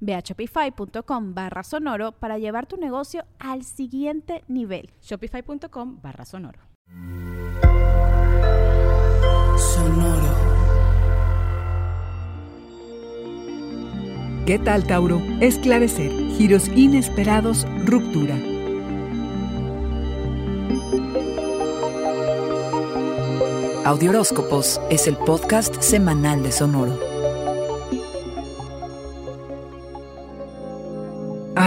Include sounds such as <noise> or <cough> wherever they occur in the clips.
Ve a shopify.com barra sonoro para llevar tu negocio al siguiente nivel. Shopify.com barra sonoro. Sonoro. ¿Qué tal, Tauro? Esclarecer, giros inesperados, ruptura. Audioróscopos es el podcast semanal de Sonoro.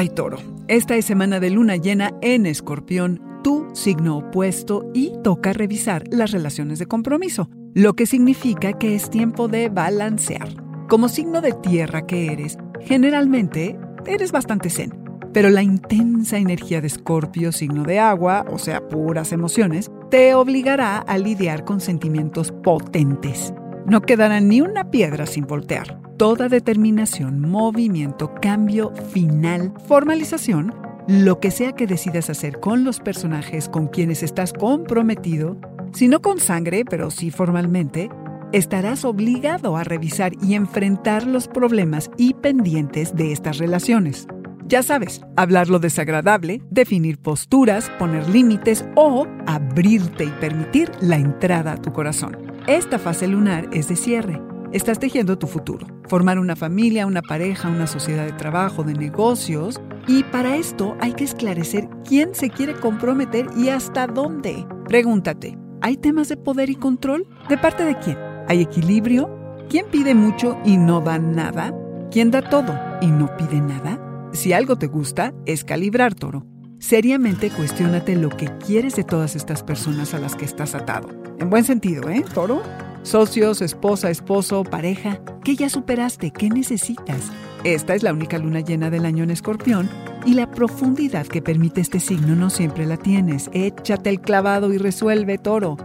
Ay, toro, esta es semana de luna llena en escorpión, tu signo opuesto, y toca revisar las relaciones de compromiso, lo que significa que es tiempo de balancear. Como signo de tierra que eres, generalmente eres bastante zen, pero la intensa energía de escorpio, signo de agua, o sea, puras emociones, te obligará a lidiar con sentimientos potentes. No quedará ni una piedra sin voltear toda determinación, movimiento, cambio final, formalización, lo que sea que decidas hacer con los personajes con quienes estás comprometido, si no con sangre, pero sí formalmente, estarás obligado a revisar y enfrentar los problemas y pendientes de estas relaciones. Ya sabes, hablar lo desagradable, definir posturas, poner límites o abrirte y permitir la entrada a tu corazón. Esta fase lunar es de cierre Estás tejiendo tu futuro, formar una familia, una pareja, una sociedad de trabajo, de negocios, y para esto hay que esclarecer quién se quiere comprometer y hasta dónde. Pregúntate, ¿hay temas de poder y control? ¿De parte de quién? ¿Hay equilibrio? ¿Quién pide mucho y no da nada? ¿Quién da todo y no pide nada? Si algo te gusta, es calibrar, toro. Seriamente cuestiónate lo que quieres de todas estas personas a las que estás atado. En buen sentido, ¿eh, toro? Socios, esposa, esposo, pareja, ¿qué ya superaste? ¿Qué necesitas? Esta es la única luna llena del año en escorpión y la profundidad que permite este signo no siempre la tienes. Échate el clavado y resuelve, toro.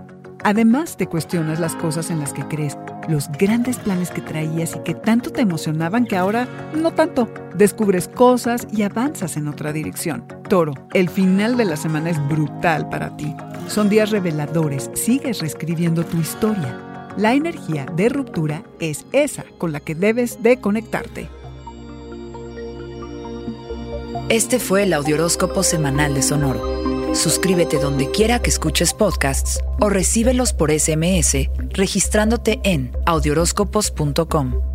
Además, te cuestionas las cosas en las que crees, los grandes planes que traías y que tanto te emocionaban que ahora no tanto. Descubres cosas y avanzas en otra dirección. Toro, el final de la semana es brutal para ti. Son días reveladores, sigues reescribiendo tu historia. La energía de ruptura es esa con la que debes de conectarte. Este fue el Audioróscopo Semanal de Sonoro. Suscríbete donde quiera que escuches podcasts o recíbelos por SMS registrándote en audioróscopos.com.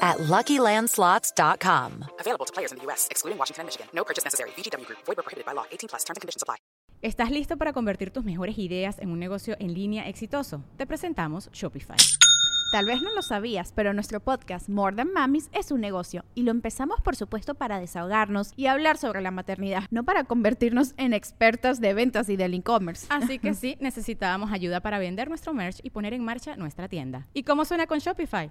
at LuckyLandSlots.com. Available to players in the U.S., excluding Washington and Michigan. No purchase necessary. VGW Group. Void were prohibited by law. 18 plus. Terms and conditions apply. ¿Estás listo para convertir tus mejores ideas en un negocio en línea exitoso? Te presentamos Shopify. Tal vez no lo sabías, pero nuestro podcast More Than Mamis es un negocio y lo empezamos por supuesto para desahogarnos y hablar sobre la maternidad, no para convertirnos en expertas de ventas y del e-commerce. Así que <laughs> sí, necesitábamos ayuda para vender nuestro merch y poner en marcha nuestra tienda. ¿Y cómo suena con Shopify?